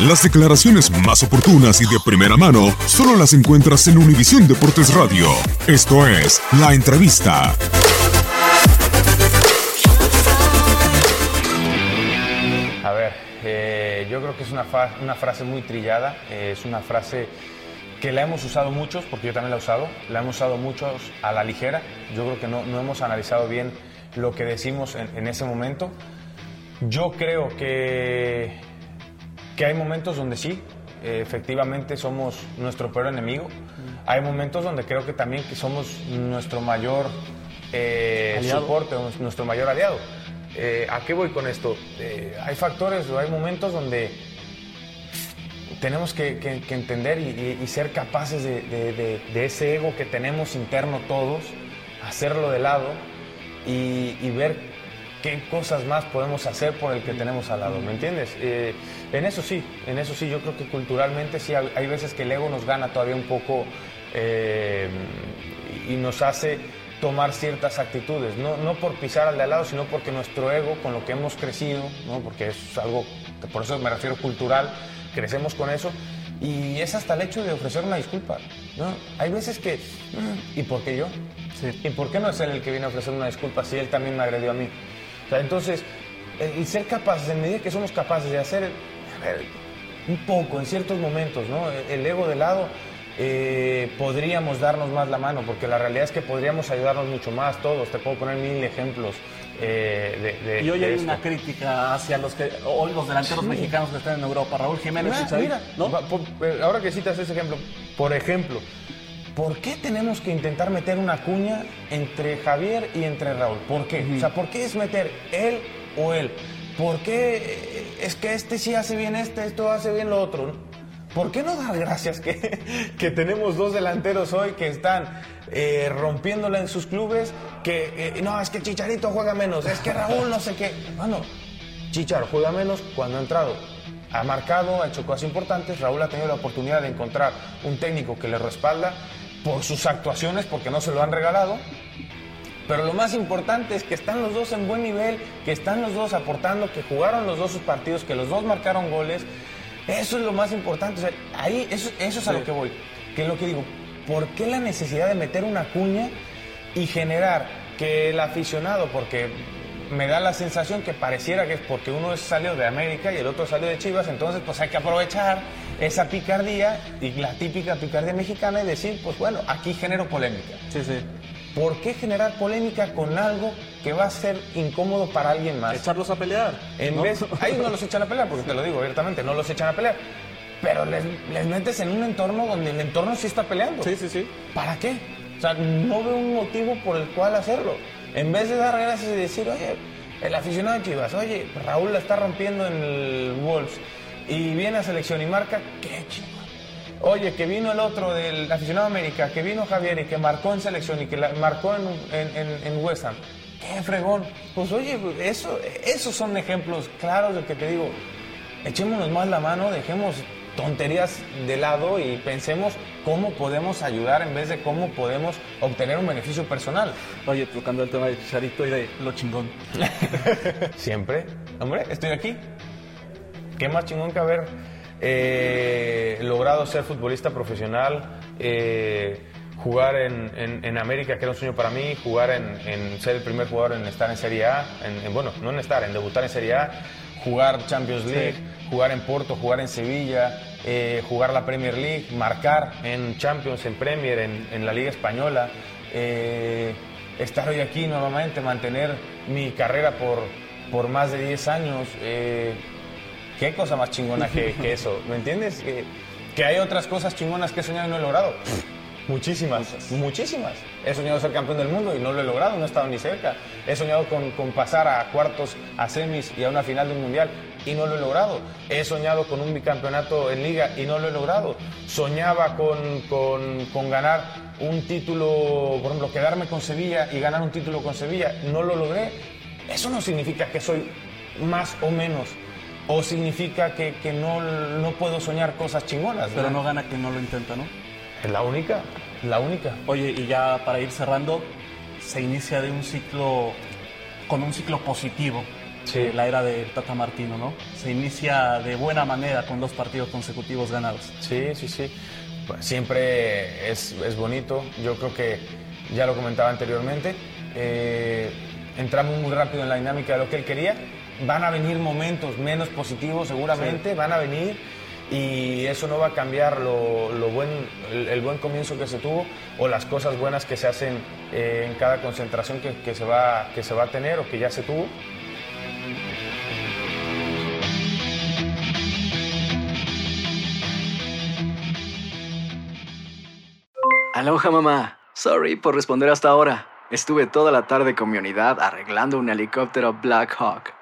Las declaraciones más oportunas y de primera mano solo las encuentras en Univisión Deportes Radio. Esto es La Entrevista. A ver, eh, yo creo que es una, frase muy trillada, eh, es una frase que la hemos usado muchos, porque yo también la he usado, la hemos usado muchos a la ligera, yo creo que no, no hemos analizado bien lo que decimos en, en ese momento. Yo creo que, que hay momentos donde sí, efectivamente somos nuestro peor enemigo. Hay momentos donde creo que también que somos nuestro mayor eh, soporte, nuestro mayor aliado. Eh, ¿A qué voy con esto? Eh, hay factores o hay momentos donde tenemos que, que- que entender y, y- y ser capaces de, de- de- de ese ego que tenemos interno todos, hacerlo de lado y, y ver qué cosas más podemos hacer por el que tenemos al lado, ¿me entiendes? Eh, en eso sí, en eso sí, yo creo que culturalmente sí, hay, veces que el ego nos gana todavía un poco eh, y nos hace tomar ciertas actitudes, no, no por pisar al de al lado, sino porque nuestro ego, con lo que hemos crecido, ¿no? porque es algo, que por eso me refiero cultural, crecemos con eso, y es hasta el hecho de ofrecer una disculpa. ¿no? Hay veces que, "Mm, ¿y por qué yo? ¿Y por qué no es él el que viene a ofrecer una disculpa si él también me agredió a mí? Sea, entonces, el ser capaces, en medida que somos capaces de hacer a ver, un poco en ciertos momentos, ¿no? El ego de lado, eh, podríamos darnos más la mano, porque la realidad es que podríamos ayudarnos mucho más todos. Te puedo poner mil ejemplos eh, de, de- Y hoy de hay esto. una crítica hacia los que hoy los delanteros Sí. mexicanos que están en Europa. Raúl Jiménez, Mira, Chicharito, mira, por- eh, ahora que citas ese ejemplo, por ejemplo, ¿por qué tenemos que intentar meter una cuña entre Javier y entre Raúl? ¿Por qué? O sea, ¿por qué es meter él o él? ¿Por qué eh, es que este sí hace bien este, esto hace bien lo otro? ¿Por qué no dar gracias que, que tenemos dos delanteros hoy que están eh, rompiéndola en sus clubes? Que eh, no, es que Chicharito juega menos, es que Raúl no sé qué. Bueno, Chicharo juega menos cuando ha entrado. Ha marcado, ha hecho cosas importantes. Raúl ha tenido la oportunidad de encontrar un técnico que le respalda por sus actuaciones, porque no se lo han regalado. Pero lo más importante es que están los dos en buen nivel, que están los dos aportando, que jugaron los dos sus partidos, que los dos marcaron goles. Eso es lo más importante. O sea, ahí, eso, eso es a lo que voy. Que es lo que digo. ¿Por qué la necesidad de meter una cuña y generar que el aficionado, porque me da la sensación que pareciera que es porque uno salió de América y el otro salió de Chivas, entonces pues hay que aprovechar esa picardía y la típica picardía mexicana y decir, pues bueno, aquí genero polémica. Sí, sí. ¿Por qué generar polémica con algo que va a ser incómodo para alguien más. Echarlos a pelear. En ¿no? vez, ahí no los echan a pelear, porque te lo digo abiertamente, no los echan a pelear. Pero les, les metes en un entorno donde el entorno sí está peleando. Sí, sí, sí. ¿Para qué? O sea, no veo un motivo por el cual hacerlo. En vez de dar gracias y decir, oye, el aficionado de Chivas, oye, Raúl la está rompiendo en el Wolves y viene a selección y marca, qué chingón. Oye, que vino el otro del aficionado de América, que vino Javier y que marcó en selección y que la, marcó en, en, en, en West Ham. Qué fregón. Pues oye, eso, esos son ejemplos claros de que te digo, echémonos más la mano, dejemos tonterías de lado y pensemos cómo podemos ayudar en vez de cómo podemos obtener un beneficio personal. Oye, tocando el tema de Chicharito y de lo chingón. Siempre. Hombre, estoy aquí. ¿Qué más chingón que haber eh, logrado ser futbolista profesional? eh, jugar en, en- en América, que era un sueño para mí, jugar en, en ser el primer jugador en estar en Serie A, en, en- bueno, no en estar, en debutar en Serie A, jugar Champions League, jugar en Porto, jugar en Sevilla, eh, jugar la Premier League, marcar en Champions, en Premier, en, la Liga Española, estar hoy aquí nuevamente, mantener mi carrera por, por más de 10 años. eh, ¿Qué cosa más chingona que, eso? ¿Me entiendes? Que, que hay otras cosas chingonas que he soñado y no he logrado. Muchísimas, muchísimas. He soñado ser campeón del mundo y no lo he logrado, no he estado ni cerca. He soñado con, con pasar a cuartos, a semis y a una final de un mundial y no lo he logrado. He soñado con un bicampeonato en liga y no lo he logrado. Soñaba con, con, con ganar un título, por ejemplo, quedarme con Sevilla y ganar un título con Sevilla. No lo logré. Eso no significa que soy más o menos. O significa que, que no, no puedo soñar cosas chingonas. Pero no gana quien no lo intenta, ¿no? Es la única, la única. Oye, y ya para ir cerrando, se inicia de un ciclo, con un ciclo positivo. Sí. La era del Tata Martino, ¿no? Se inicia de buena manera con dos partidos consecutivos ganados. Sí, sí, sí. Pues siempre es, es bonito. Yo creo que ya lo comentaba anteriormente. eh, entramos muy rápido en la dinámica de lo que él quería. Van a venir momentos menos positivos, seguramente, van a venir. Y eso no va a cambiar lo, lo buen, el, el buen comienzo que se tuvo o las cosas buenas que se hacen eh, en cada concentración que, que se va, que se va a tener o que ya se tuvo. Aloha mamá. Sorry por responder hasta ahora. Estuve toda la tarde con mi unidad arreglando un helicóptero Black Hawk.